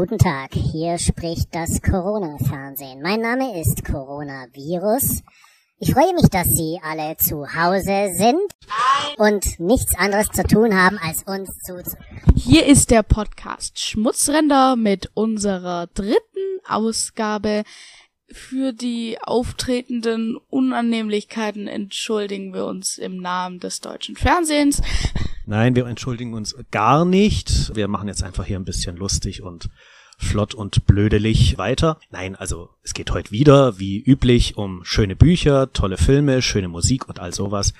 Guten Tag, hier spricht das Corona-Fernsehen. Mein Name ist Coronavirus. Ich freue mich, dass Sie alle zu Hause sind und nichts anderes zu tun haben, als uns zuzuhören. Hier ist der Podcast Schmutzränder mit unserer dritten Ausgabe. Für die auftretenden Unannehmlichkeiten entschuldigen wir uns im Namen des deutschen Fernsehens. Nein, wir entschuldigen uns gar nicht. Wir machen jetzt einfach hier ein bisschen lustig und flott und blödelig weiter. Nein, also es geht heute wieder, wie üblich, um schöne Bücher, tolle Filme, schöne Musik und all sowas.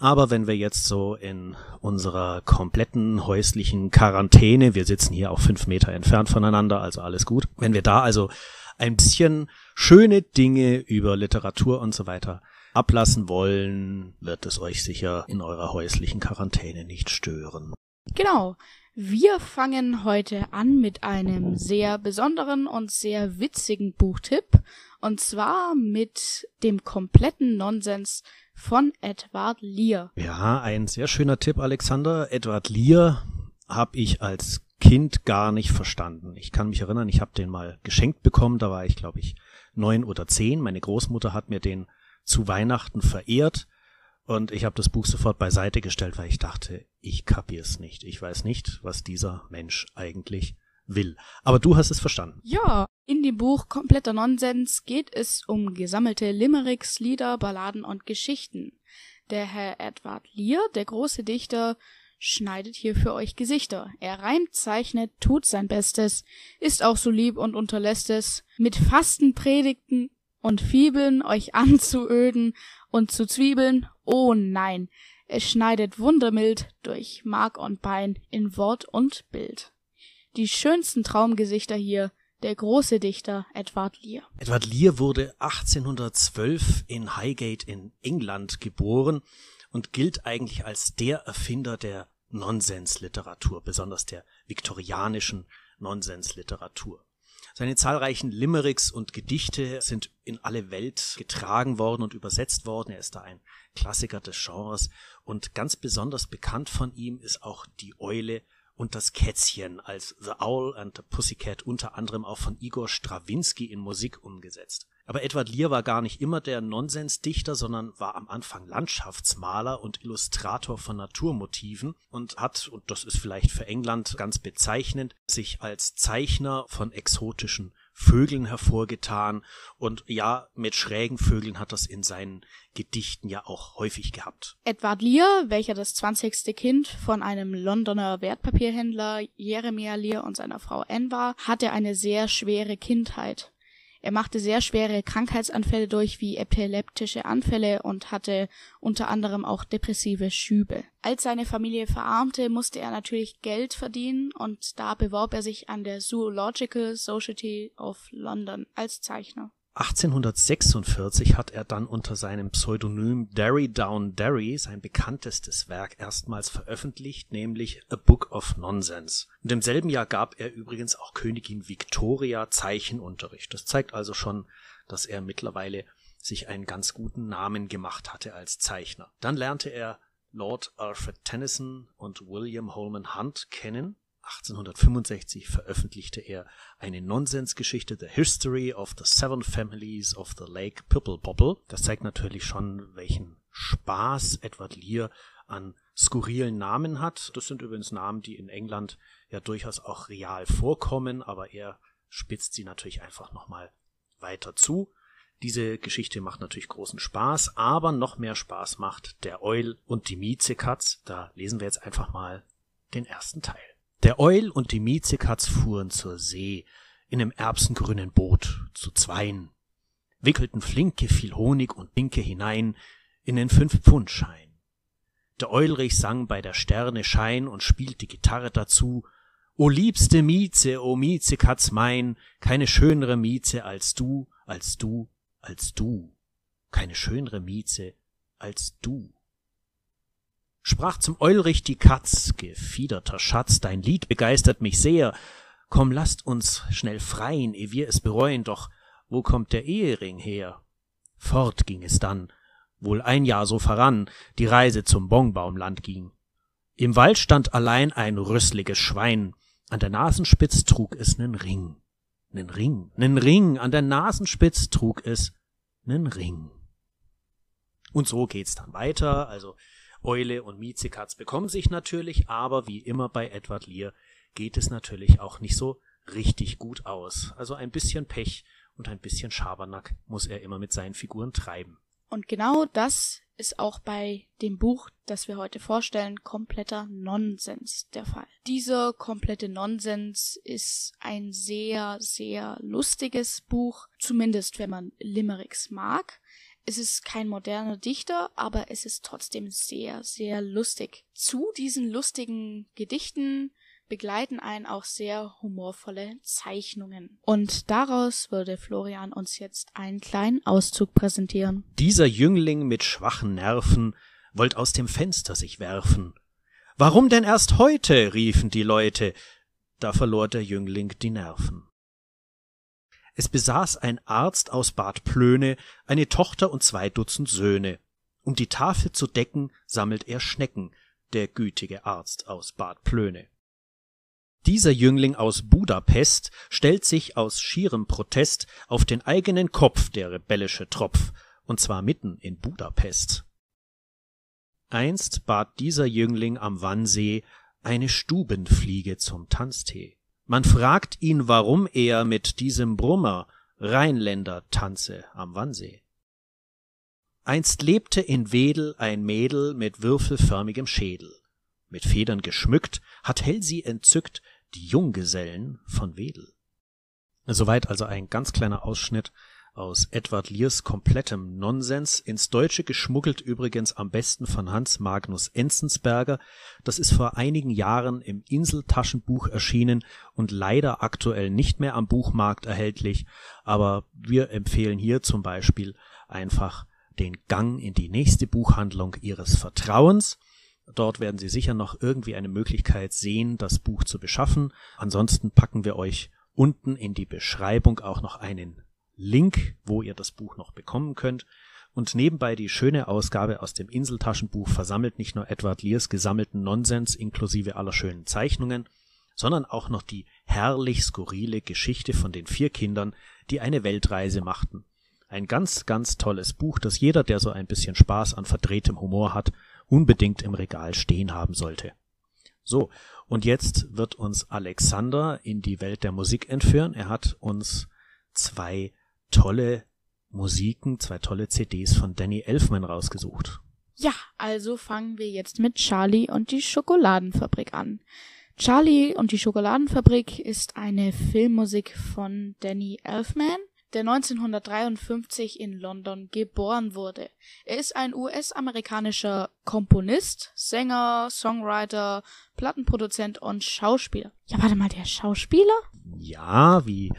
Aber wenn wir jetzt so in unserer kompletten häuslichen Quarantäne, wir sitzen hier auch fünf Meter entfernt voneinander, also alles gut, wenn wir da also ein bisschen schöne Dinge über Literatur und so weiter ablassen wollen, wird es euch sicher in eurer häuslichen Quarantäne nicht stören. Genau. Wir fangen heute an mit einem sehr besonderen und sehr witzigen Buchtipp. Und zwar mit dem kompletten Nonsens von Edward Lear. Ja, ein sehr schöner Tipp, Alexander. Edward Lear habe ich als Kind gar nicht verstanden. Ich kann mich erinnern, ich habe den mal geschenkt bekommen, da war ich, glaube ich, neun oder zehn. Meine Großmutter hat mir den zu Weihnachten verehrt und ich habe das Buch sofort beiseite gestellt, weil ich dachte, ich kapier's nicht. Ich weiß nicht, was dieser Mensch eigentlich will. Aber du hast es verstanden. Ja, in dem Buch Kompletter Nonsens geht es um gesammelte Limericks, Lieder, Balladen und Geschichten. Der Herr Edward Lear, der große Dichter, schneidet hier für euch Gesichter. Er reimt, zeichnet, tut sein Bestes, ist auch so lieb und unterlässt es, mit Fastenpredigten und Fibeln euch anzuöden und zu Zwiebeln, oh nein, es schneidet wundermild durch Mark und Bein in Wort und Bild. Die schönsten Traumgesichter hier, der große Dichter Edward Lear. Edward Lear wurde 1812 in Highgate in England geboren und gilt eigentlich als der Erfinder der Nonsensliteratur, besonders der viktorianischen Nonsensliteratur. Seine zahlreichen Limericks und Gedichte sind in alle Welt getragen worden und übersetzt worden. Er ist da ein Klassiker des Genres und ganz besonders bekannt von ihm ist auch die Eule und das Kätzchen als The Owl and the Pussycat unter anderem auch von Igor Strawinski in Musik umgesetzt. Aber Edward Lear war gar nicht immer der Nonsensdichter, sondern war am Anfang Landschaftsmaler und Illustrator von Naturmotiven und hat, und das ist vielleicht für England ganz bezeichnend, sich als Zeichner von exotischen Vögeln hervorgetan und ja, mit schrägen Vögeln hat das in seinen Gedichten ja auch häufig gehabt. Edward Lear, welcher das zwanzigste Kind von einem Londoner Wertpapierhändler Jeremiah Lear und seiner Frau Anne war, hatte eine sehr schwere Kindheit. Er machte sehr schwere Krankheitsanfälle durch wie epileptische Anfälle und hatte unter anderem auch depressive Schübe. Als seine Familie verarmte, musste er natürlich Geld verdienen und da bewarb er sich an der Zoological Society of London als Zeichner. 1846 hat er dann unter seinem Pseudonym Derry Down Derry sein bekanntestes Werk erstmals veröffentlicht, nämlich A Book of Nonsense. Und im selben Jahr gab er übrigens auch Königin Victoria Zeichenunterricht. Das zeigt also schon, dass er mittlerweile sich einen ganz guten Namen gemacht hatte als Zeichner. Dann lernte er Lord Alfred Tennyson und William Holman Hunt kennen 1865 veröffentlichte er eine Nonsensgeschichte The History of the Seven Families of the Lake Pipple. Das zeigt natürlich schon, welchen Spaß Edward Lear an skurrilen Namen hat. Das sind übrigens Namen, die in England ja durchaus auch real vorkommen, aber er spitzt sie natürlich einfach nochmal weiter zu. Diese Geschichte macht natürlich großen Spaß, aber noch mehr Spaß macht der Eul und die Miezekatz. Da lesen wir jetzt einfach mal den ersten Teil. Der Eul und die Miezekatz fuhren zur See in nem erbsengrünen Boot zu zweien, wickelten flinke viel Honig und Binke hinein in den Fünf-Pfund-Schein. Der Eulrich sang bei der Sterne Schein und spielte Gitarre dazu. O liebste Mieze, o Miezekatz mein, keine schönere Mieze als du, als du, als du, keine schönere Mieze als du sprach zum Eulrich die Katz, gefiederter Schatz, dein Lied begeistert mich sehr. Komm, lasst uns schnell freien, eh wir es bereuen, doch wo kommt der Ehering her? Fort ging es dann, wohl ein Jahr so voran, die Reise zum Bongbaumland ging. Im Wald stand allein ein rüssliges Schwein, An der Nasenspitz trug es nen Ring. Nen Ring, nen Ring, an der Nasenspitz trug es nen Ring. Und so geht's dann weiter. Also Eule und Miezekatz bekommen sich natürlich, aber wie immer bei Edward Lear geht es natürlich auch nicht so richtig gut aus. Also ein bisschen Pech und ein bisschen Schabernack muss er immer mit seinen Figuren treiben. Und genau das ist auch bei dem Buch, das wir heute vorstellen, kompletter Nonsens der Fall. Dieser komplette Nonsens ist ein sehr, sehr lustiges Buch, zumindest wenn man Limericks mag. Es ist kein moderner Dichter, aber es ist trotzdem sehr, sehr lustig. Zu diesen lustigen Gedichten begleiten einen auch sehr humorvolle Zeichnungen. Und daraus würde Florian uns jetzt einen kleinen Auszug präsentieren. Dieser Jüngling mit schwachen Nerven wollt aus dem Fenster sich werfen. Warum denn erst heute? riefen die Leute. Da verlor der Jüngling die Nerven. Es besaß ein Arzt aus Bad Plöne eine Tochter und zwei Dutzend Söhne. Um die Tafel zu decken, sammelt er Schnecken, der gütige Arzt aus Bad Plöne. Dieser Jüngling aus Budapest stellt sich aus schierem Protest auf den eigenen Kopf, der rebellische Tropf, und zwar mitten in Budapest. Einst bat dieser Jüngling am Wannsee eine Stubenfliege zum Tanztee. Man fragt ihn, warum er mit diesem Brummer Rheinländer tanze am Wannsee. Einst lebte in Wedel ein Mädel mit würfelförmigem Schädel. Mit Federn geschmückt, hat Hell sie entzückt die Junggesellen von Wedel. Soweit also ein ganz kleiner Ausschnitt aus Edward Lears komplettem Nonsens, ins Deutsche geschmuggelt übrigens am besten von Hans Magnus Enzensberger. Das ist vor einigen Jahren im Inseltaschenbuch erschienen und leider aktuell nicht mehr am Buchmarkt erhältlich, aber wir empfehlen hier zum Beispiel einfach den Gang in die nächste Buchhandlung Ihres Vertrauens. Dort werden Sie sicher noch irgendwie eine Möglichkeit sehen, das Buch zu beschaffen. Ansonsten packen wir euch unten in die Beschreibung auch noch einen Link, wo ihr das Buch noch bekommen könnt. Und nebenbei die schöne Ausgabe aus dem Inseltaschenbuch versammelt nicht nur Edward Lears gesammelten Nonsens inklusive aller schönen Zeichnungen, sondern auch noch die herrlich skurrile Geschichte von den vier Kindern, die eine Weltreise machten. Ein ganz, ganz tolles Buch, das jeder, der so ein bisschen Spaß an verdrehtem Humor hat, unbedingt im Regal stehen haben sollte. So, und jetzt wird uns Alexander in die Welt der Musik entführen. Er hat uns zwei tolle Musiken, zwei tolle CDs von Danny Elfman rausgesucht. Ja, also fangen wir jetzt mit Charlie und die Schokoladenfabrik an. Charlie und die Schokoladenfabrik ist eine Filmmusik von Danny Elfman, der 1953 in London geboren wurde. Er ist ein US-amerikanischer Komponist, Sänger, Songwriter, Plattenproduzent und Schauspieler. Ja, warte mal, der Schauspieler? Ja, wie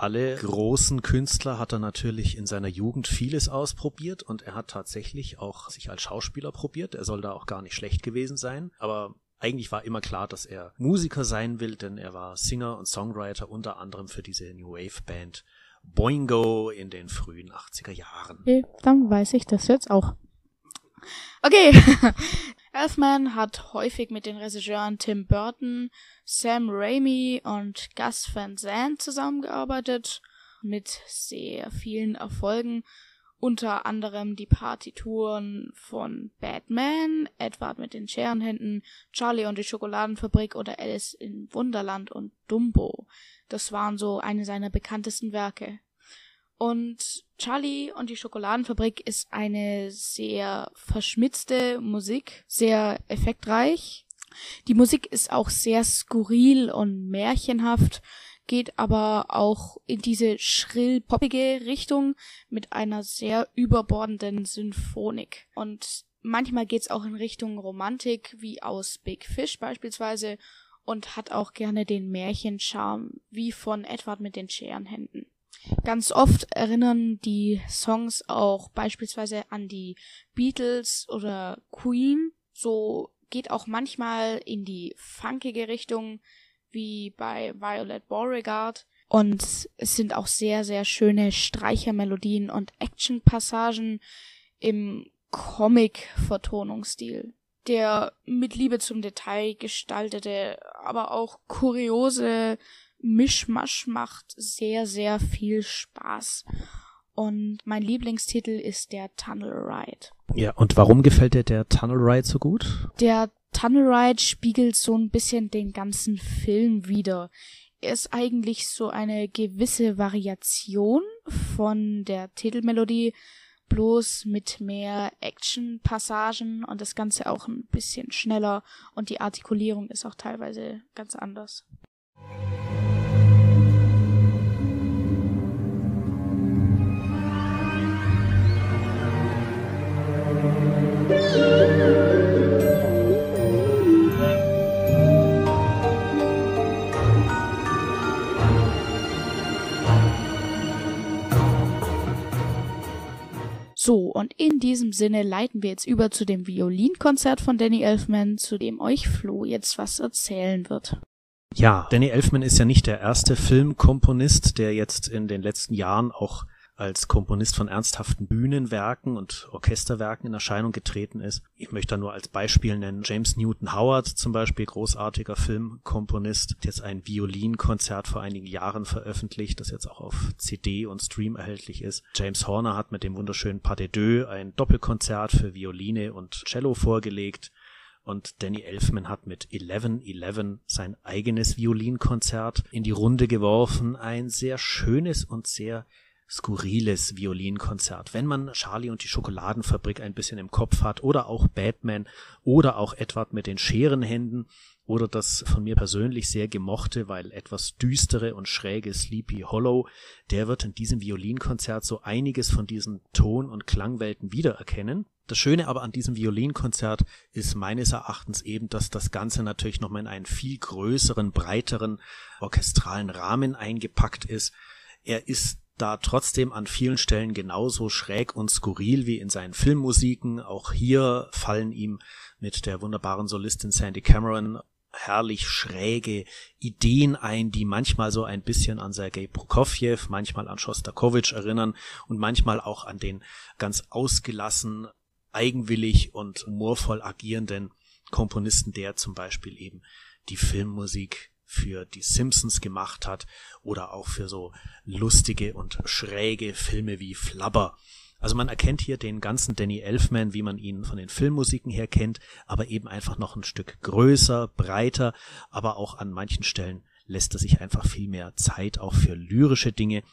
alle großen Künstler hat er natürlich in seiner Jugend vieles ausprobiert und er hat tatsächlich auch sich als Schauspieler probiert. Er soll da auch gar nicht schlecht gewesen sein, aber eigentlich war immer klar, dass er Musiker sein will, denn er war Singer und Songwriter unter anderem für diese New Wave Band Boingo in den frühen 80er Jahren. Okay, dann weiß ich das jetzt auch. Okay, Elfman hat häufig mit den Regisseuren Tim Burton, Sam Raimi und Gus Van Sant zusammengearbeitet, mit sehr vielen Erfolgen, unter anderem die Partituren von Batman, Edward mit den Scherenhänden, Charlie und die Schokoladenfabrik oder Alice in Wunderland und Dumbo. Das waren so eine seiner bekanntesten Werke. Und Charlie und die Schokoladenfabrik ist eine sehr verschmitzte Musik, sehr effektreich. Die Musik ist auch sehr skurril und märchenhaft, geht aber auch in diese schrill poppige Richtung mit einer sehr überbordenden Symphonik. Und manchmal geht's auch in Richtung Romantik, wie aus Big Fish beispielsweise, und hat auch gerne den Märchencharme, wie von Edward mit den Scherenhänden. Ganz oft erinnern die Songs auch beispielsweise an die Beatles oder Queen. So geht auch manchmal in die funkige Richtung, wie bei Violet Beauregard. Und es sind auch sehr, sehr schöne Streichermelodien und Actionpassagen im Comic-Vertonungsstil. Der mit Liebe zum Detail gestaltete, aber auch kuriose Mischmasch macht sehr, sehr viel Spaß. Und mein Lieblingstitel ist der Tunnel Ride. Ja, und warum gefällt dir der Tunnel Ride so gut? Der Tunnel Ride spiegelt so ein bisschen den ganzen Film wieder. Er ist eigentlich so eine gewisse Variation von der Titelmelodie, bloß mit mehr Action-Passagen und das Ganze auch ein bisschen schneller und die Artikulierung ist auch teilweise ganz anders. So, und in diesem Sinne leiten wir jetzt über zu dem Violinkonzert von Danny Elfman, zu dem euch Flo jetzt was erzählen wird. Ja, Danny Elfman ist ja nicht der erste Filmkomponist, der jetzt in den letzten Jahren auch als Komponist von ernsthaften Bühnenwerken und Orchesterwerken in Erscheinung getreten ist. Ich möchte da nur als Beispiel nennen James Newton Howard zum Beispiel, großartiger Filmkomponist, hat jetzt ein Violinkonzert vor einigen Jahren veröffentlicht, das jetzt auch auf CD und Stream erhältlich ist. James Horner hat mit dem wunderschönen Pas de Deux ein Doppelkonzert für Violine und Cello vorgelegt. Und Danny Elfman hat mit 1111 sein eigenes Violinkonzert in die Runde geworfen. Ein sehr schönes und sehr skurriles Violinkonzert. Wenn man Charlie und die Schokoladenfabrik ein bisschen im Kopf hat oder auch Batman oder auch Edward mit den Scherenhänden oder das von mir persönlich sehr gemochte, weil etwas düstere und schräge Sleepy Hollow, der wird in diesem Violinkonzert so einiges von diesen Ton- und Klangwelten wiedererkennen. Das Schöne aber an diesem Violinkonzert ist meines Erachtens eben, dass das Ganze natürlich nochmal in einen viel größeren, breiteren orchestralen Rahmen eingepackt ist. Er ist da trotzdem an vielen Stellen genauso schräg und skurril wie in seinen Filmmusiken. Auch hier fallen ihm mit der wunderbaren Solistin Sandy Cameron herrlich schräge Ideen ein, die manchmal so ein bisschen an Sergei Prokofjew, manchmal an Schostakowitsch erinnern und manchmal auch an den ganz ausgelassen, eigenwillig und humorvoll agierenden Komponisten, der zum Beispiel eben die Filmmusik für die Simpsons gemacht hat oder auch für so lustige und schräge Filme wie Flubber. Also man erkennt hier den ganzen Danny Elfman, wie man ihn von den Filmmusiken her kennt, aber eben einfach noch ein Stück größer, breiter, aber auch an manchen Stellen lässt er sich einfach viel mehr Zeit auch für lyrische Dinge.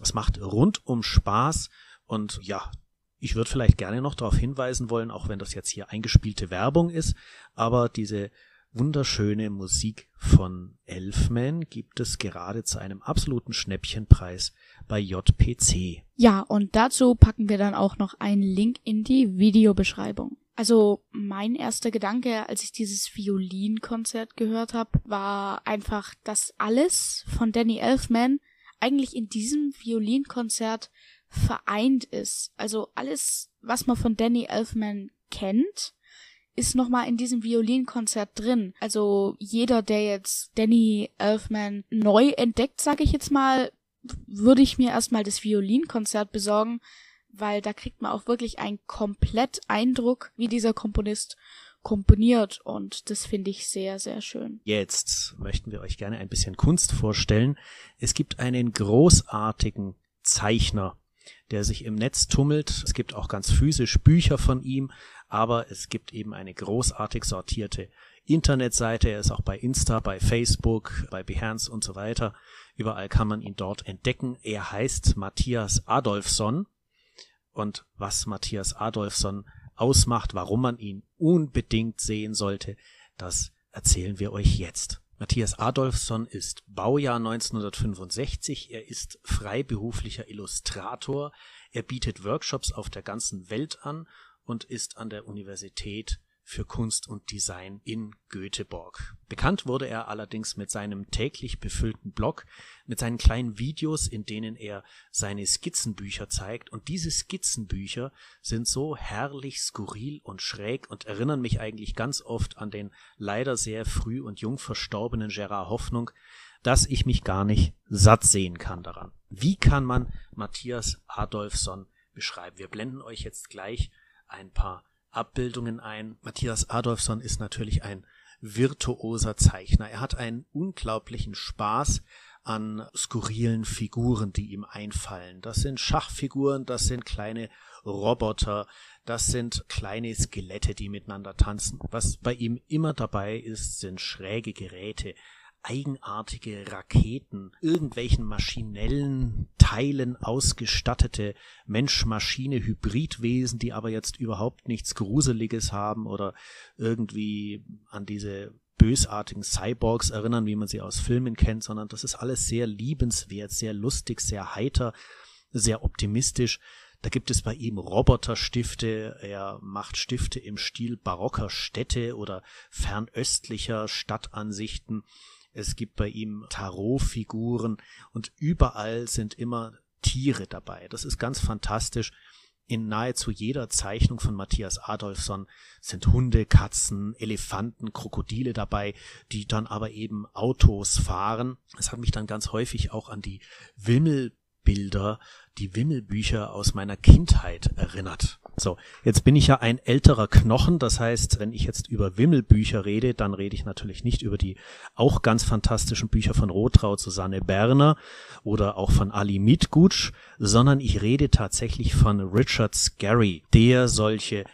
Es macht rundum Spaß und ja, ich würde vielleicht gerne noch darauf hinweisen wollen, auch wenn das jetzt hier eingespielte Werbung ist, aber diese wunderschöne Musik von Elfman gibt es gerade zu einem absoluten Schnäppchenpreis bei JPC. Ja, und dazu packen wir dann auch noch einen Link in die Videobeschreibung. Also mein erster Gedanke, als ich dieses Violinkonzert gehört habe, war einfach, dass alles von Danny Elfman eigentlich in diesem Violinkonzert vereint ist. Also alles, was man von Danny Elfman kennt, ist nochmal in diesem Violinkonzert drin. Also jeder, der jetzt Danny Elfman neu entdeckt, sage ich jetzt mal, würde ich mir erstmal das Violinkonzert besorgen, weil da kriegt man auch wirklich einen komplett Eindruck, wie dieser Komponist komponiert und das finde ich sehr, sehr schön. Jetzt möchten wir euch gerne ein bisschen Kunst vorstellen. Es gibt einen großartigen Zeichner, der sich im Netz tummelt. Es gibt auch ganz physisch Bücher von ihm, aber es gibt eben eine großartig sortierte Internetseite. Er ist auch bei Insta, bei Facebook, bei Behance und so weiter. Überall kann man ihn dort entdecken. Er heißt Matthias Adolfsson. Und was Matthias Adolfsson ausmacht, warum man ihn unbedingt sehen sollte, das erzählen wir euch jetzt. Matthias Adolfsson ist Baujahr 1965. Er ist freiberuflicher Illustrator. Er bietet Workshops auf der ganzen Welt an und ist an der Universität für Kunst und Design in Göteborg. Bekannt wurde er allerdings mit seinem täglich befüllten Blog, mit seinen kleinen Videos, in denen er seine Skizzenbücher zeigt. Und diese Skizzenbücher sind so herrlich skurril und schräg und erinnern mich eigentlich ganz oft an den leider sehr früh und jung verstorbenen Gerard Hoffnung, dass ich mich gar nicht satt sehen kann daran. Wie kann man Matthias Adolfsson beschreiben? Wir blenden euch jetzt gleich ein paar Abbildungen ein. Matthias Adolfsson ist natürlich ein virtuoser Zeichner. Er hat einen unglaublichen Spaß an skurrilen Figuren, die ihm einfallen. Das sind Schachfiguren, das sind kleine Roboter, das sind kleine Skelette, die miteinander tanzen. Was bei ihm immer dabei ist, sind schräge Geräte, eigenartige Raketen, irgendwelchen maschinellen Teilen ausgestattete Mensch-Maschine-Hybridwesen, die aber jetzt überhaupt nichts Gruseliges haben oder irgendwie an diese bösartigen Cyborgs erinnern, wie man sie aus Filmen kennt, sondern das ist alles sehr liebenswert, sehr lustig, sehr heiter, sehr optimistisch. Da gibt es bei ihm Roboterstifte, er macht Stifte im Stil barocker Städte oder fernöstlicher Stadtansichten. Es gibt bei ihm Tarotfiguren und überall sind immer Tiere dabei. Das ist ganz fantastisch. In nahezu jeder Zeichnung von Matthias Adolfsson sind Hunde, Katzen, Elefanten, Krokodile dabei, die dann aber eben Autos fahren. Es hat mich dann ganz häufig auch an die Wimmelbilder die Wimmelbücher aus meiner Kindheit erinnert. So, jetzt bin ich ja ein älterer Knochen, das heißt, wenn ich jetzt über Wimmelbücher rede, dann rede ich natürlich nicht über die auch ganz fantastischen Bücher von Rotraud Susanne Berner oder auch von Ali Mitgutsch, sondern ich rede tatsächlich von Richard Scarry, der solche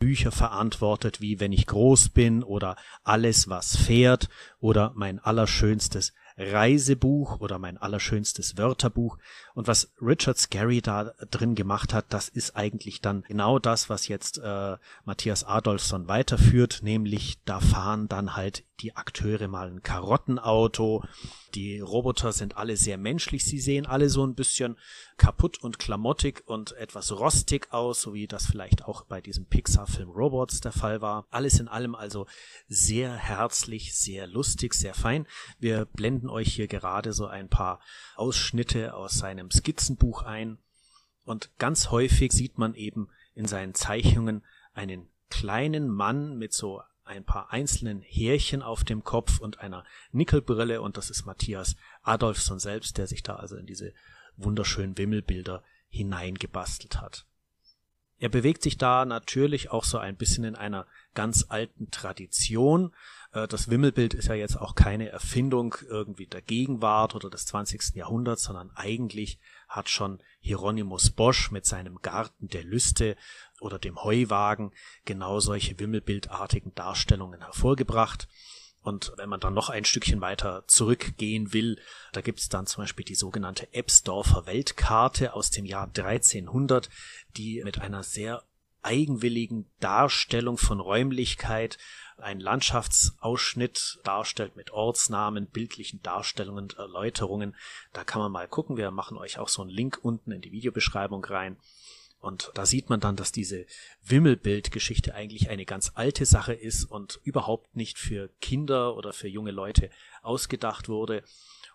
Bücher verantwortet, wie Wenn ich groß bin oder Alles, was fährt oder mein allerschönstes Reisebuch oder mein allerschönstes Wörterbuch. Und was Richard Scarry da drin gemacht hat, das ist eigentlich dann genau das, was jetzt äh, Matthias Adolfsson weiterführt, nämlich da fahren dann halt die Akteure mal ein Karottenauto. Die Roboter sind alle sehr menschlich. Sie sehen alle so ein bisschen kaputt und klamottig und etwas rostig aus, so wie das vielleicht auch bei diesem Pixar-Film Robots der Fall war. Alles in allem also sehr herzlich, sehr lustig, sehr fein. Wir blenden euch hier gerade so ein paar Ausschnitte aus seinem Skizzenbuch ein. Und ganz häufig sieht man eben in seinen Zeichnungen einen kleinen Mann mit so ein paar einzelnen Härchen auf dem Kopf und einer Nickelbrille und das ist Matthias Adolfsson selbst, der sich da also in diese wunderschönen Wimmelbilder hineingebastelt hat. Er bewegt sich da natürlich auch so ein bisschen in einer ganz alten Tradition. Äh, das Wimmelbild ist ja jetzt auch keine Erfindung irgendwie der Gegenwart oder des 20. Jahrhunderts, sondern eigentlich hat schon Hieronymus Bosch mit seinem Garten der Lüste oder dem Heuwagen genau solche wimmelbildartigen Darstellungen hervorgebracht. Und wenn man dann noch ein Stückchen weiter zurückgehen will, da gibt's dann zum Beispiel die sogenannte Ebsdorfer Weltkarte aus dem Jahr 1300, die mit einer sehr eigenwilligen Darstellung von Räumlichkeit einen Landschaftsausschnitt darstellt mit Ortsnamen, bildlichen Darstellungen Erläuterungen. Da kann man mal gucken. Wir machen euch auch so einen Link unten in die Videobeschreibung rein. Und da sieht man dann, dass diese Wimmelbildgeschichte eigentlich eine ganz alte Sache ist und überhaupt nicht für Kinder oder für junge Leute ausgedacht wurde.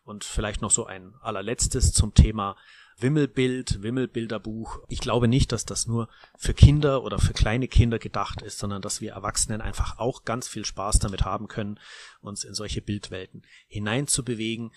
Und vielleicht noch so ein allerletztes zum Thema Wimmelbild, Wimmelbilderbuch. Ich glaube nicht, dass das nur für Kinder oder für kleine Kinder gedacht ist, sondern dass wir Erwachsenen einfach auch ganz viel Spaß damit haben können, uns in solche Bildwelten hineinzubewegen.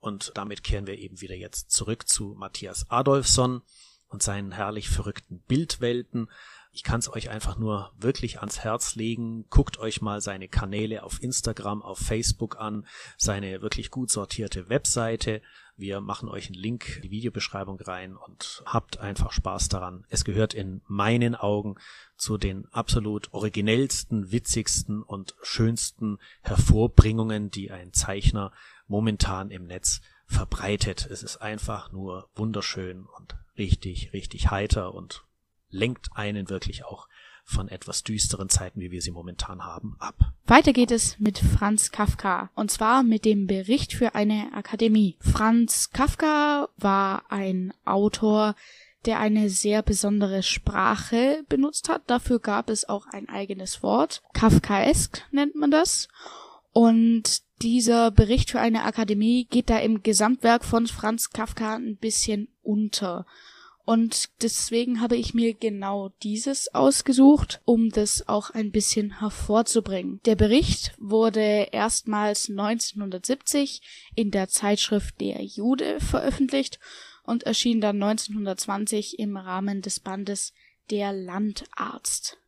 Und damit kehren wir eben wieder jetzt zurück zu Matthias Adolfsson und seinen herrlich verrückten Bildwelten. Ich kann es euch einfach nur wirklich ans Herz legen. Guckt euch mal seine Kanäle auf Instagram, auf Facebook an, seine wirklich gut sortierte Webseite. Wir machen euch einen Link in die Videobeschreibung rein und habt einfach Spaß daran. Es gehört in meinen Augen zu den absolut originellsten, witzigsten und schönsten Hervorbringungen, die ein Zeichner momentan im Netz verbreitet. Es ist einfach nur wunderschön und richtig, richtig heiter und lenkt einen wirklich auch von etwas düsteren Zeiten, wie wir sie momentan haben, ab. Weiter geht es mit Franz Kafka, und zwar mit dem Bericht für eine Akademie. Franz Kafka war ein Autor, der eine sehr besondere Sprache benutzt hat. Dafür gab es auch ein eigenes Wort. Kafkaesk nennt man das. Und dieser Bericht für eine Akademie geht da im Gesamtwerk von Franz Kafka ein bisschen unter. Und deswegen habe ich mir genau dieses ausgesucht, um das auch ein bisschen hervorzubringen. Der Bericht wurde erstmals 1970 in der Zeitschrift Der Jude veröffentlicht und erschien dann 1920 im Rahmen des Bandes Der Landarzt.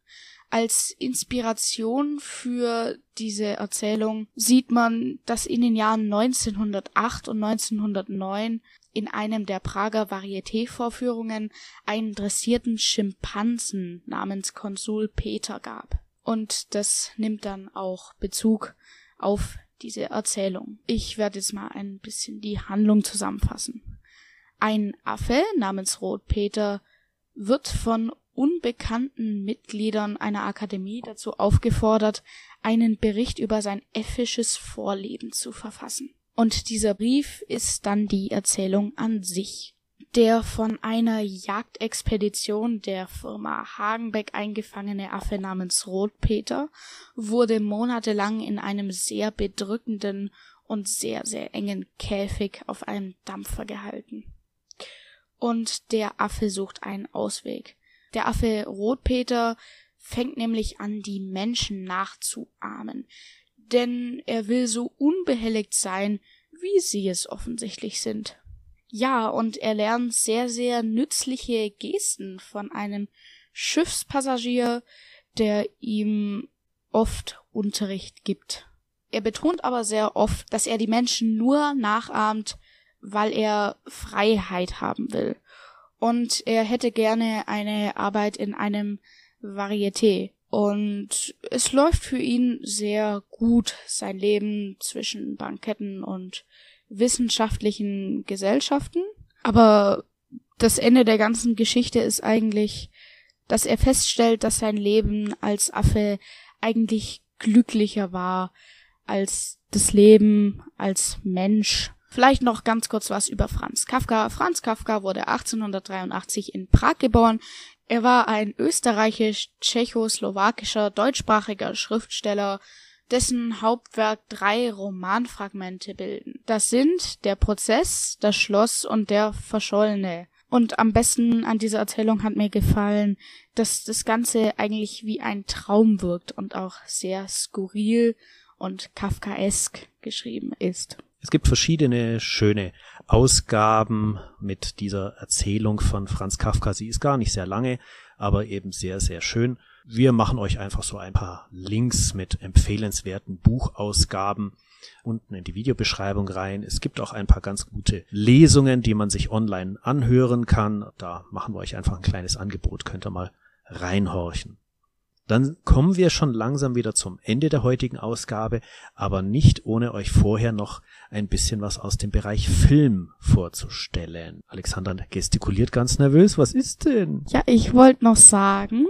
Als Inspiration für diese Erzählung sieht man, dass in den Jahren 1908 und 1909 in einem der Prager Varieté-Vorführungen einen dressierten Schimpansen namens Konsul Peter gab. Und das nimmt dann auch Bezug auf diese Erzählung. Ich werde jetzt mal ein bisschen die Handlung zusammenfassen. Ein Affe namens Rotpeter wird von unbekannten Mitgliedern einer Akademie dazu aufgefordert, einen Bericht über sein äffisches Vorleben zu verfassen. Und dieser Brief ist dann die Erzählung an sich. Der von einer Jagdexpedition der Firma Hagenbeck eingefangene Affe namens Rotpeter wurde monatelang in einem sehr bedrückenden und sehr, sehr engen Käfig auf einem Dampfer gehalten. Und der Affe sucht einen Ausweg. Der Affe Rotpeter fängt nämlich an, die Menschen nachzuahmen, denn er will so unbehelligt sein, wie sie es offensichtlich sind. Ja, und er lernt sehr, sehr nützliche Gesten von einem Schiffspassagier, der ihm oft Unterricht gibt. Er betont aber sehr oft, dass er die Menschen nur nachahmt, weil er Freiheit haben will und er hätte gerne eine Arbeit in einem Varieté. Und es läuft für ihn sehr gut, sein Leben zwischen Banketten und wissenschaftlichen Gesellschaften. Aber das Ende der ganzen Geschichte ist eigentlich, dass er feststellt, dass sein Leben als Affe eigentlich glücklicher war als das Leben als Mensch Vielleicht noch ganz kurz was über Franz Kafka. Franz Kafka wurde 1883 in Prag geboren. Er war ein österreichisch-tschechoslowakischer deutschsprachiger Schriftsteller, dessen Hauptwerk drei Romanfragmente bilden. Das sind Der Prozess, Das Schloss und Der Verschollene. Und am besten an dieser Erzählung hat mir gefallen, dass das Ganze eigentlich wie ein Traum wirkt und auch sehr skurril und kafkaesk geschrieben ist. Es gibt verschiedene schöne Ausgaben mit dieser Erzählung von Franz Kafka. Sie ist gar nicht sehr lange, aber eben sehr, sehr schön. Wir machen euch einfach so ein paar Links mit empfehlenswerten Buchausgaben unten in die Videobeschreibung rein. Es gibt auch ein paar ganz gute Lesungen, die man sich online anhören kann. Da machen wir euch einfach ein kleines Angebot. Könnt ihr mal reinhorchen. Dann kommen wir schon langsam wieder zum Ende der heutigen Ausgabe, aber nicht ohne euch vorher noch ein bisschen was aus dem Bereich Film vorzustellen. Alexander gestikuliert ganz nervös. Was ist denn? Ja, ich wollte noch sagen,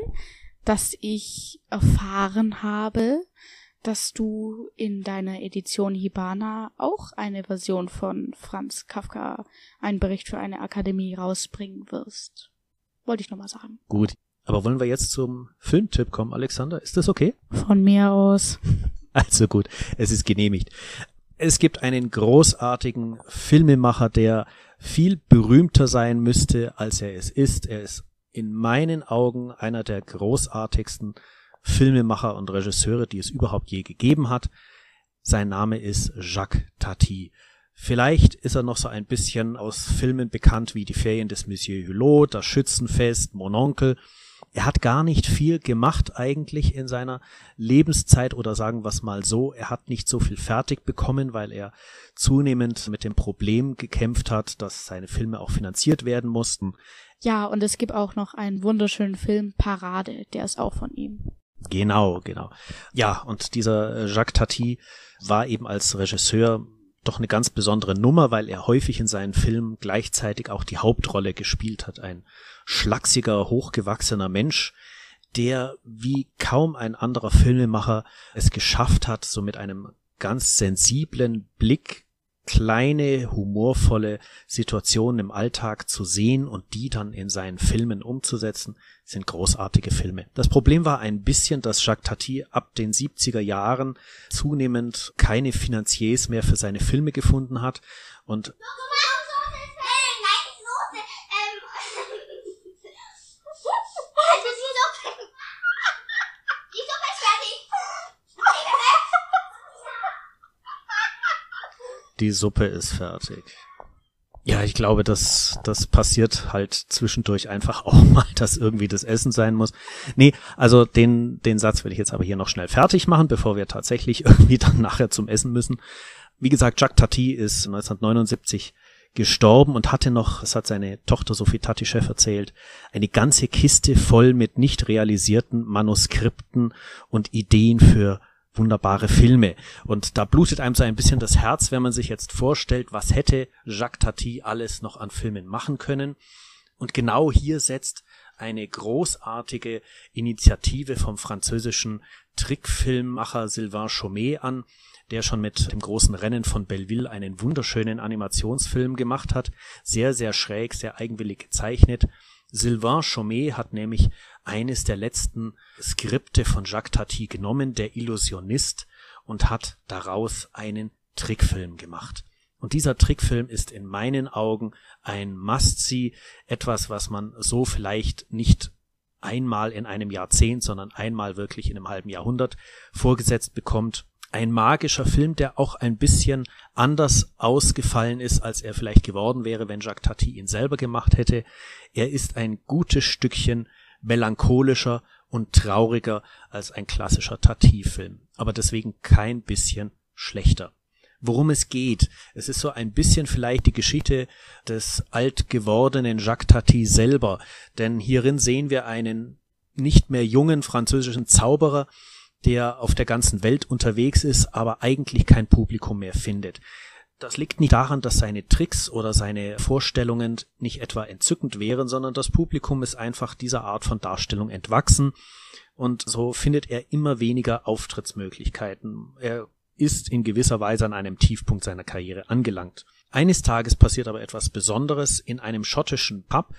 dass ich erfahren habe, dass du in deiner Edition Hibana auch eine Version von Franz Kafka, einen Bericht für eine Akademie rausbringen wirst. Wollte ich nochmal sagen. Gut, aber wollen wir jetzt zum Filmtipp kommen, Alexander? Ist das okay? Von mir aus. Also gut, es ist genehmigt. Es gibt einen großartigen Filmemacher, der viel berühmter sein müsste, als er es ist. Er ist in meinen Augen einer der großartigsten Filmemacher und Regisseure, die es überhaupt je gegeben hat. Sein Name ist Jacques Tati. Vielleicht ist er noch so ein bisschen aus Filmen bekannt wie Die Ferien des Monsieur Hulot, Das Schützenfest, Mon Onkel er hat gar nicht viel gemacht eigentlich in seiner Lebenszeit oder sagen wir es mal so, er hat nicht so viel fertig bekommen, weil er zunehmend mit dem Problem gekämpft hat, dass seine Filme auch finanziert werden mussten. Ja, und es gibt auch noch einen wunderschönen Film Parade, der ist auch von ihm. Genau, genau. Ja, und dieser äh, Jacques Tati war eben als Regisseur doch eine ganz besondere Nummer, weil er häufig in seinen Filmen gleichzeitig auch die Hauptrolle gespielt hat. Ein schlachsiger, hochgewachsener Mensch, der wie kaum ein anderer Filmemacher es geschafft hat, so mit einem ganz sensiblen Blick kleine, humorvolle Situationen im Alltag zu sehen und die dann in seinen Filmen umzusetzen, sind großartige Filme. Das Problem war ein bisschen, dass Jacques Tati ab den 70er Jahren zunehmend keine Finanziers mehr für seine Filme gefunden hat und Die Suppe ist fertig. Ja, ich glaube, dass das passiert halt zwischendurch einfach auch mal, dass irgendwie das Essen sein muss. Nee, also den, den Satz will ich jetzt aber hier noch schnell fertig machen, bevor wir tatsächlich irgendwie dann nachher zum Essen müssen. Wie gesagt, Jacques Tati ist 1979 gestorben und hatte noch, das hat seine Tochter Sophie Tati-Chef erzählt, eine ganze Kiste voll mit nicht realisierten Manuskripten und Ideen für wunderbare Filme. Und da blutet einem so ein bisschen das Herz, wenn man sich jetzt vorstellt, was hätte Jacques Tati alles noch an Filmen machen können. Und genau hier setzt eine großartige Initiative vom französischen Trickfilmmacher Sylvain Chomet an, der schon mit dem großen Rennen von Belleville einen wunderschönen Animationsfilm gemacht hat. Sehr, sehr schräg, sehr eigenwillig gezeichnet. Sylvain Chomet hat nämlich eines der letzten Skripte von Jacques Tati genommen, der Illusionist, und hat daraus einen Trickfilm gemacht. Und dieser Trickfilm ist in meinen Augen ein Must-See, etwas, was man so vielleicht nicht einmal in einem Jahrzehnt, sondern einmal wirklich in einem halben Jahrhundert vorgesetzt bekommt. Ein magischer Film, der auch ein bisschen anders ausgefallen ist, als er vielleicht geworden wäre, wenn Jacques Tati ihn selber gemacht hätte. Er ist ein gutes Stückchen melancholischer und trauriger als ein klassischer Tati-Film, aber deswegen kein bisschen schlechter. Worum es geht, es ist so ein bisschen vielleicht die Geschichte des alt gewordenen Jacques Tati selber, denn hierin sehen wir einen nicht mehr jungen französischen Zauberer, der auf der ganzen Welt unterwegs ist, aber eigentlich kein Publikum mehr findet. Das liegt nicht daran, dass seine Tricks oder seine Vorstellungen nicht etwa entzückend wären, sondern das Publikum ist einfach dieser Art von Darstellung entwachsen und so findet er immer weniger Auftrittsmöglichkeiten. Er ist in gewisser Weise an einem Tiefpunkt seiner Karriere angelangt. Eines Tages passiert aber etwas Besonderes. In einem schottischen Pub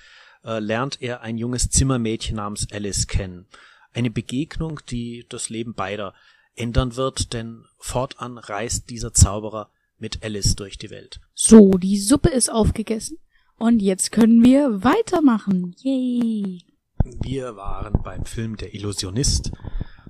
äh, lernt er ein junges Zimmermädchen namens Alice kennen. Eine Begegnung, die das Leben beider ändern wird, denn fortan reist dieser Zauberer mit Alice durch die Welt. So, die Suppe ist aufgegessen und jetzt können wir weitermachen. Yay! Wir waren beim Film Der Illusionist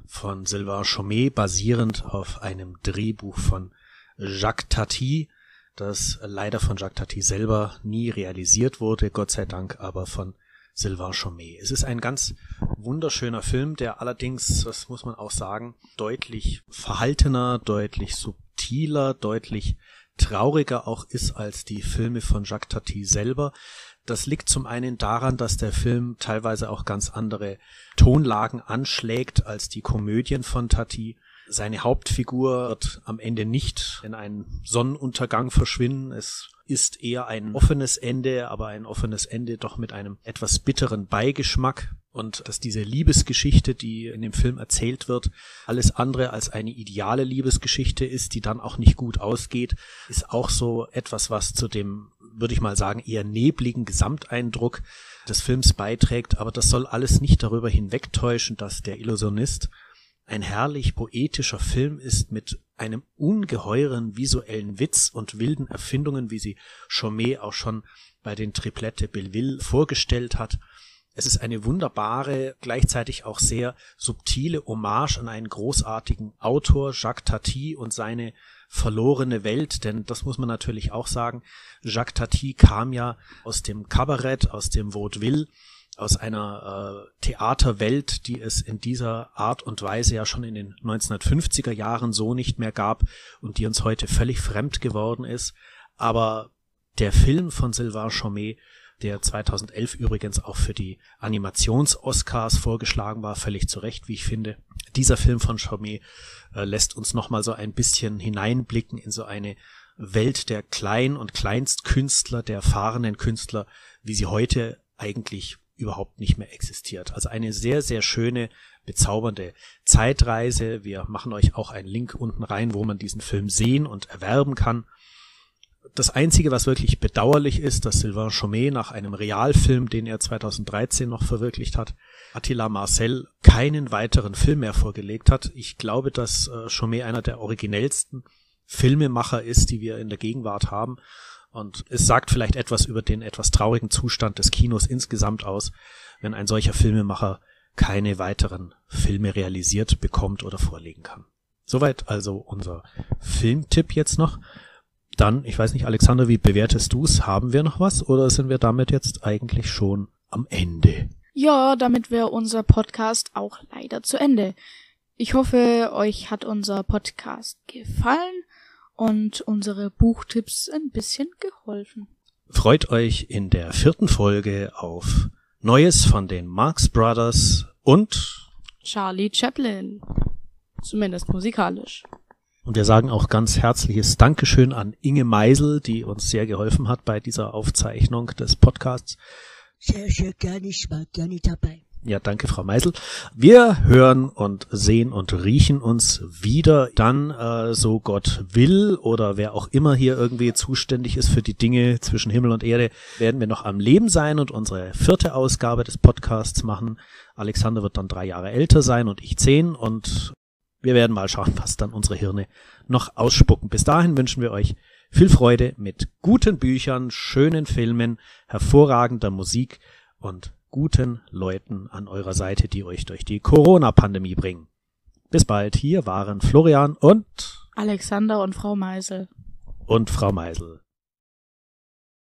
von Sylvain Chomet, basierend auf einem Drehbuch von Jacques Tati, das leider von Jacques Tati selber nie realisiert wurde, Gott sei Dank aber von Sylvain Chomet. Es ist ein ganz wunderschöner Film, der allerdings, das muss man auch sagen, deutlich verhaltener, deutlich subtiler, deutlich trauriger auch ist als die Filme von Jacques Tati selber. Das liegt zum einen daran, dass der Film teilweise auch ganz andere Tonlagen anschlägt als die Komödien von Tati. Seine Hauptfigur wird am Ende nicht in einen Sonnenuntergang verschwinden. Es ist eher ein offenes Ende, aber ein offenes Ende doch mit einem etwas bitteren Beigeschmack. Und dass diese Liebesgeschichte, die in dem Film erzählt wird, alles andere als eine ideale Liebesgeschichte ist, die dann auch nicht gut ausgeht, ist auch so etwas, was zu dem, würde ich mal sagen, eher nebligen Gesamteindruck des Films beiträgt, aber das soll alles nicht darüber hinwegtäuschen, dass der Illusionist ein herrlich poetischer Film ist mit einem ungeheuren visuellen Witz und wilden Erfindungen, wie sie Chomet auch schon bei den Triplette Belleville vorgestellt hat. Es ist eine wunderbare, gleichzeitig auch sehr subtile Hommage an einen großartigen Autor, Jacques Tati und seine verlorene Welt, denn das muss man natürlich auch sagen. Jacques Tati kam ja aus dem Kabarett, aus dem Vaudeville aus einer äh, Theaterwelt, die es in dieser Art und Weise ja schon in den 1950er Jahren so nicht mehr gab und die uns heute völlig fremd geworden ist. Aber der Film von Sylvain Chomet, der 2011 übrigens auch für die Animations-Oscars vorgeschlagen war, völlig zu Recht, wie ich finde. Dieser Film von Chomet äh, lässt uns nochmal so ein bisschen hineinblicken in so eine Welt der Klein- und Kleinstkünstler, der erfahrenen Künstler, wie sie heute eigentlich überhaupt nicht mehr existiert. Also eine sehr, sehr schöne, bezaubernde Zeitreise. Wir machen euch auch einen Link unten rein, wo man diesen Film sehen und erwerben kann. Das Einzige, was wirklich bedauerlich ist, dass Sylvain Chomet nach einem Realfilm, den er 2013 noch verwirklicht hat, Attila Marcel, keinen weiteren Film mehr vorgelegt hat. Ich glaube, dass äh, Chomet einer der originellsten Filmemacher ist, die wir in der Gegenwart haben. Und es sagt vielleicht etwas über den etwas traurigen Zustand des Kinos insgesamt aus, wenn ein solcher Filmemacher keine weiteren Filme realisiert bekommt oder vorlegen kann. Soweit also unser Filmtipp jetzt noch. Dann, ich weiß nicht, Alexander, wie bewertest du's? Haben wir noch was oder sind wir damit jetzt eigentlich schon am Ende? Ja, damit wäre unser Podcast auch leider zu Ende. Ich hoffe, euch hat unser Podcast gefallen und unsere Buchtipps ein bisschen geholfen. Freut euch in der vierten Folge auf Neues von den Marx Brothers und Charlie Chaplin. Zumindest musikalisch. Und wir sagen auch ganz herzliches Dankeschön an Inge Meisel, die uns sehr geholfen hat bei dieser Aufzeichnung des Podcasts. Sehr, sehr gerne, ich war gerne dabei. Ja, danke, Frau Meisel. Wir hören und sehen und riechen uns wieder dann, äh, so Gott will oder wer auch immer hier irgendwie zuständig ist für die Dinge zwischen Himmel und Erde, werden wir noch am Leben sein und unsere vierte Ausgabe des Podcasts machen. Alexander wird dann drei Jahre älter sein und ich zehn und wir werden mal schauen, was dann unsere Hirne noch ausspucken. Bis dahin wünschen wir euch viel Freude mit guten Büchern, schönen Filmen, hervorragender Musik und guten Leuten an eurer Seite, die euch durch die Corona-Pandemie bringen. Bis bald. Hier waren Florian und Alexander und Frau Meisel. und Frau Meisel.